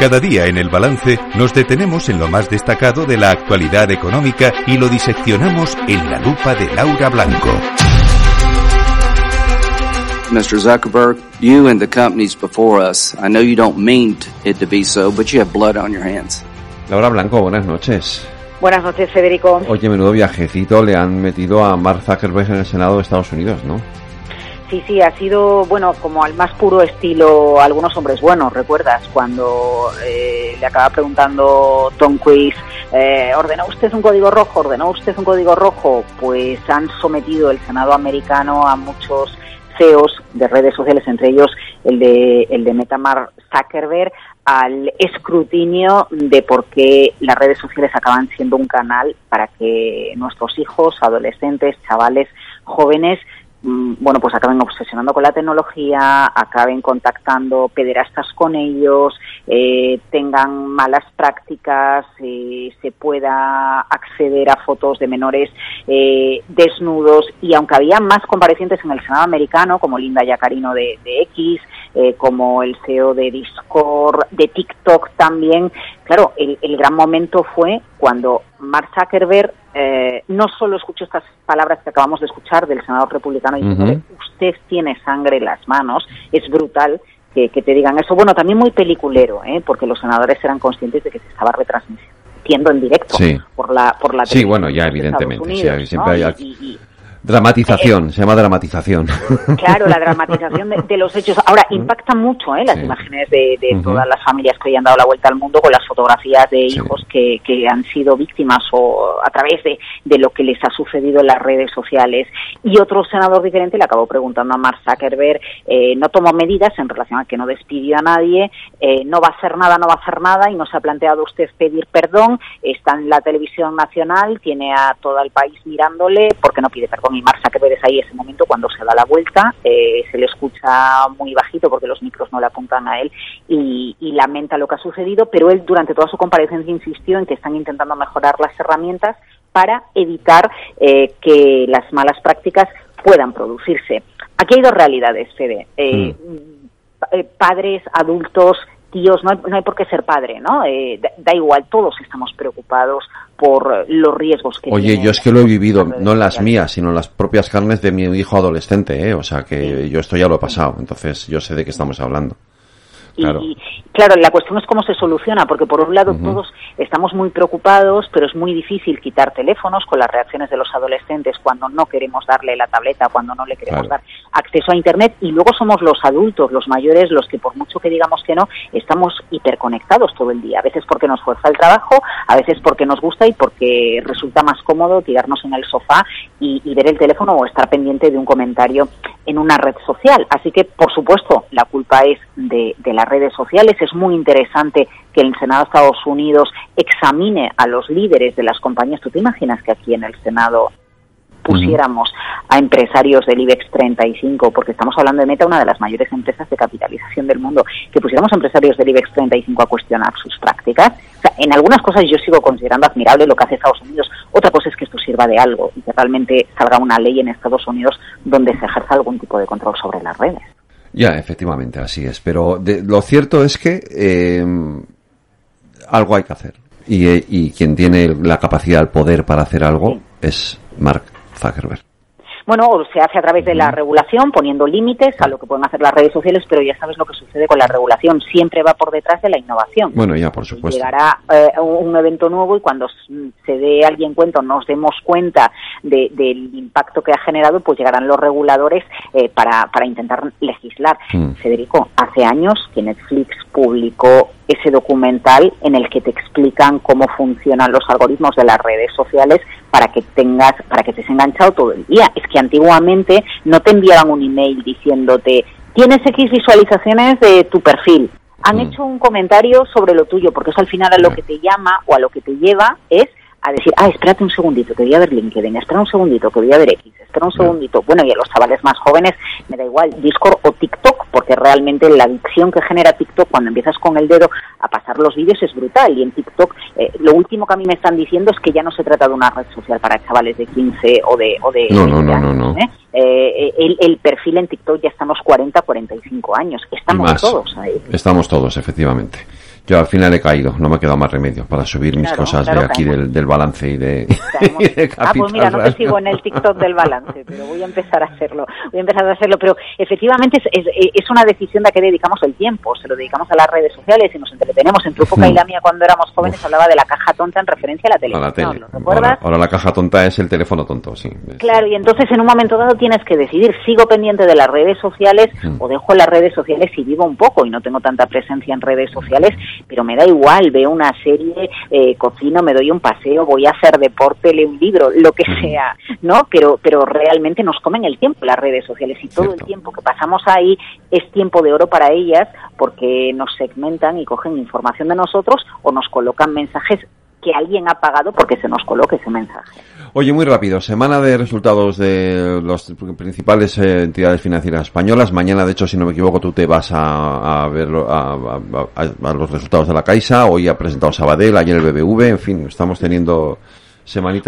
Cada día en el balance nos detenemos en lo más destacado de la actualidad económica y lo diseccionamos en la lupa de Laura Blanco. Mr. Zuckerberg, you and the companies before us, I know you don't mean it to be so, but you have blood on your hands. Laura Blanco, buenas noches. Buenas noches, Federico. Oye, menudo viajecito le han metido a Mark Zuckerberg en el Senado de Estados Unidos, ¿no? Sí, sí, ha sido, bueno, como al más puro estilo algunos hombres buenos, ¿recuerdas? Cuando eh, le acaba preguntando Tom Cruise, eh, ¿ordenó usted un código rojo? ¿Ordenó usted un código rojo? Pues han sometido el Senado americano a muchos CEOs de redes sociales, entre ellos el de, el de Metamar Zuckerberg, al escrutinio de por qué las redes sociales acaban siendo un canal para que nuestros hijos, adolescentes, chavales, jóvenes, bueno, pues acaben obsesionando con la tecnología, acaben contactando pederastas con ellos, eh, tengan malas prácticas, eh, se pueda acceder a fotos de menores eh, desnudos y aunque había más comparecientes en el Senado americano, como Linda Yacarino de, de X, como el CEO de Discord, de TikTok también, claro, el, el gran momento fue cuando Mark Zuckerberg eh, no solo escucho estas palabras que acabamos de escuchar del senador republicano diciendo usted tiene sangre en las manos, es brutal que, te digan eso. Bueno, también muy peliculero, ¿eh? porque los senadores eran conscientes de que se estaba retransmitiendo en directo por la por la Sí, bueno, ya evidentemente, siempre hay... Dramatización, se llama dramatización. Claro, la dramatización de, los hechos. Ahora, impacta mucho ¿eh? las imágenes de, todas las familias que hoy han dado la vuelta al mundo con las fotografías de hijos que, que, han sido víctimas o a través de, de, lo que les ha sucedido en las redes sociales. Y otro senador diferente le acabó preguntando a Mark Zuckerberg, eh, no tomó medidas en relación a que no despidió a nadie, eh, no va a hacer nada, no va a hacer nada y no se ha planteado usted pedir perdón, está en la televisión nacional, tiene a todo el país mirándole porque no pide perdón y Marsa que ves ahí ese momento cuando se da la vuelta, eh, se le escucha muy bajito porque los micros no le apuntan a él y, lamenta lo que ha sucedido, pero él durante toda su comparecencia insistió en que están intentando mejorar las herramientas para evitar eh, que las malas prácticas puedan producirse. Aquí hay dos realidades, Fede. Eh, mm. padres, adultos, tíos, no hay, por qué ser padre, ¿no? Eh, da, igual, todos estamos preocupados por los riesgos que Oye, yo es que lo he vivido, no las mías, sino las propias carnes de mi hijo adolescente, ¿eh? O sea que yo esto ya lo he pasado, entonces yo sé de qué estamos hablando. Claro. Y, claro, la cuestión es cómo se soluciona, porque por un lado todos estamos muy preocupados, pero es muy difícil quitar teléfonos con las reacciones de los adolescentes cuando no queremos darle la tableta, cuando no le queremos dar acceso a Internet, y luego somos los adultos, los mayores, los que por mucho que digamos que no, estamos hiperconectados todo el día, a veces porque nos fuerza el trabajo, a veces porque nos gusta y porque resulta más cómodo tirarnos en el sofá y, y ver el teléfono o estar pendiente de un comentario en una red social. Así que, por supuesto, la culpa es de, de las redes sociales. Es muy interesante que el Senado de Estados Unidos examine a los líderes de las compañías. ¿Tú te imaginas que aquí en el Senado pusiéramos a empresarios del IBEX 35, porque estamos hablando de Meta, una de las mayores empresas de capitalización del mundo, que pusiéramos a empresarios del IBEX 35 a cuestionar sus prácticas. O sea, en algunas cosas yo sigo considerando admirable lo que hace Estados Unidos. Otra cosa es que esto sirva de algo y que realmente salga una ley en Estados Unidos donde se ejerza algún tipo de control sobre las redes. Ya, efectivamente, así es. Pero lo cierto es que eh, algo hay que hacer. Y, eh, y, quien tiene la capacidad, el poder para hacer algo es Mark Zuckerberg. Bueno, se hace a través de la regulación, poniendo límites a lo que pueden hacer las redes sociales, pero ya sabes lo que sucede con la regulación, siempre va por detrás de la innovación. Bueno, ya, por supuesto. Llegará eh, un evento nuevo y cuando se dé alguien cuenta o nos demos cuenta del impacto que ha generado, pues llegarán los reguladores eh, para, para intentar legislar. Mm. Federico, hace años que Netflix publicó ese documental en el que te explican cómo funcionan los algoritmos de las redes sociales para que tengas, para que estés enganchado todo el día. Es que antiguamente no te enviaban un email diciéndote tienes X visualizaciones de tu perfil. Han mm. hecho un comentario sobre lo tuyo, porque eso al final a lo que te llama o a lo que te lleva es a decir, ah, espérate un segundito, que voy a ver LinkedIn, espera un segundito, que voy a ver X, espera un segundito. Bueno, y a los chavales más jóvenes me da igual Discord o TikTok, porque realmente la adicción que genera TikTok cuando empiezas con el dedo a pasar los vídeos es brutal. Y en TikTok, eh, lo último que a mí me están diciendo es que ya no se trata de una red social para chavales de 15 o de... O de no, no, no, no, ¿eh? Eh, el, el, perfil en TikTok ya estamos 40, 45 años. Estamos todos ahí. Estamos todos, efectivamente. Yo al final he caído, no me ha quedado más remedio para subir mis cosas de aquí del, del, balance y de, Ah, pues mira, no te sigo en el TikTok del balance, pero voy a empezar a hacerlo. Voy a empezar a hacerlo, pero efectivamente es, es, una decisión de a qué dedicamos el tiempo. Se lo dedicamos a las redes sociales y nos entretenemos. En tu época y la mía, cuando éramos jóvenes, hablaba de la caja tonta en referencia a la televisión. ¿Lo recuerdas? Ahora, la caja tonta es el teléfono tonto, sí. Claro, y entonces en un momento dado tienes que decidir, sigo pendiente de las redes sociales o dejo las redes sociales y vivo un poco y no tengo tanta presencia en redes sociales, pero me da igual, veo una serie, eh, cocino, me doy un paseo, voy a hacer deporte, leo un libro, lo que sea, ¿no? Pero, pero realmente nos comen el tiempo las redes sociales y todo el tiempo que pasamos ahí es tiempo de oro para ellas porque nos segmentan y cogen información de nosotros o nos colocan mensajes que alguien ha pagado porque se nos coloque ese mensaje. Oye, muy rápido, semana de resultados de las principales eh, entidades financieras españolas. Mañana, de hecho, si no me equivoco, tú te vas a, ver a, los resultados de la Caixa. Hoy ha presentado Sabadell, ayer el BBV. En fin, estamos teniendo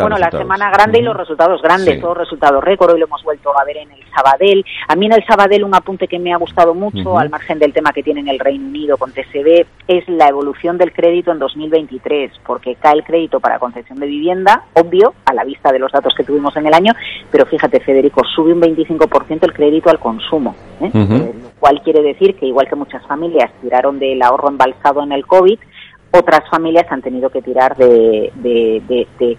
bueno, la semana grande y los resultados grandes, todos resultados récord, hoy lo hemos vuelto a ver en el Sabadell. A mí en el Sabadell un apunte que me ha gustado mucho, al margen del tema que tiene en el Reino Unido con TSB, es la evolución del crédito en 2023, porque cae el crédito para concesión de vivienda, obvio, a la vista de los datos que tuvimos en el año, pero fíjate, Federico, sube un 25% el crédito al consumo, ¿eh? Eh, lo cual quiere decir que igual que muchas familias tiraron del ahorro embalsado en el COVID, otras familias han tenido que tirar de,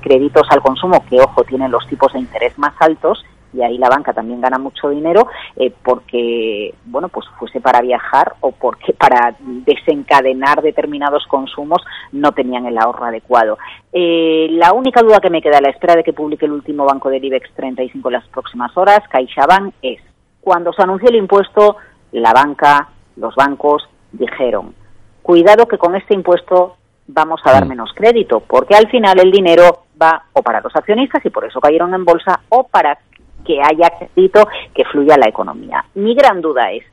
créditos al consumo que, ojo, tienen los tipos de interés más altos y ahí la banca también gana mucho dinero eh, porque, bueno, pues fuese para viajar o porque para desencadenar determinados consumos no tenían el ahorro adecuado. Eh, la única duda que me queda a la espera de que publique el último banco del IBEX 35 en las próximas horas, CaixaBank, es cuando se anunció el impuesto, la banca, los bancos dijeron cuidado que con este impuesto vamos a dar mm. menos crédito, porque al final el dinero va o para los accionistas y por eso cayeron en bolsa o para que haya crédito que fluya a la economía. Mi gran duda es,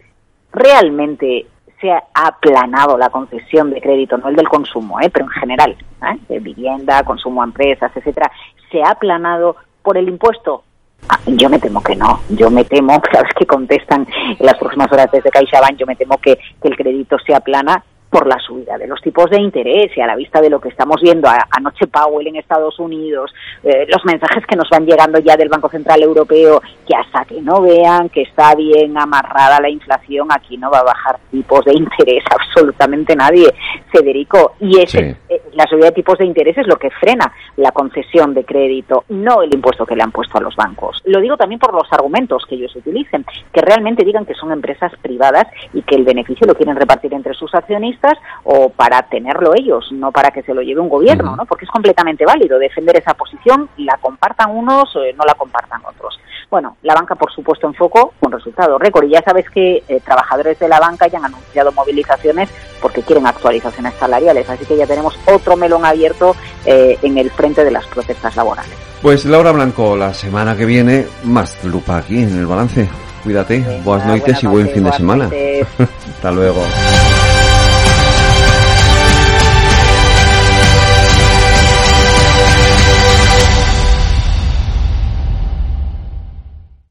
¿realmente se ha aplanado la concesión de crédito, no el del consumo, ¿eh? pero en general, ¿eh? de vivienda, consumo a empresas, etcétera, se ha aplanado por el impuesto? Ah, yo me temo que no, yo me temo, vez que contestan en las próximas horas desde CaixaBank, yo me temo que, que el crédito se aplana por la subida de los tipos de interés y a la vista de lo que estamos viendo anoche Powell en Estados Unidos, eh, los mensajes que nos van llegando ya del Banco Central Europeo, que hasta que no vean que está bien amarrada la inflación, aquí no va a bajar tipos de interés absolutamente nadie, Federico. Y ese, eh, la subida de tipos de interés es lo que frena la concesión de crédito, no el impuesto que le han puesto a los bancos. Lo digo también por los argumentos que ellos utilicen, que realmente digan que son empresas privadas y que el beneficio lo quieren repartir entre sus accionistas o para tenerlo ellos, no para que se lo lleve un gobierno, ¿no? Porque es completamente válido defender esa posición, la compartan unos, o no la compartan otros. Bueno, la banca, por supuesto, en foco con resultados récord. Y ya sabes que eh, trabajadores de la banca ya han anunciado movilizaciones porque quieren actualizaciones salariales. Así que ya tenemos otro melón abierto eh, en el frente de las protestas laborales. Pues Laura Blanco, la semana que viene, más lupa aquí en el balance. Cuídate, buenas noches y buen fin de semana. Hasta luego.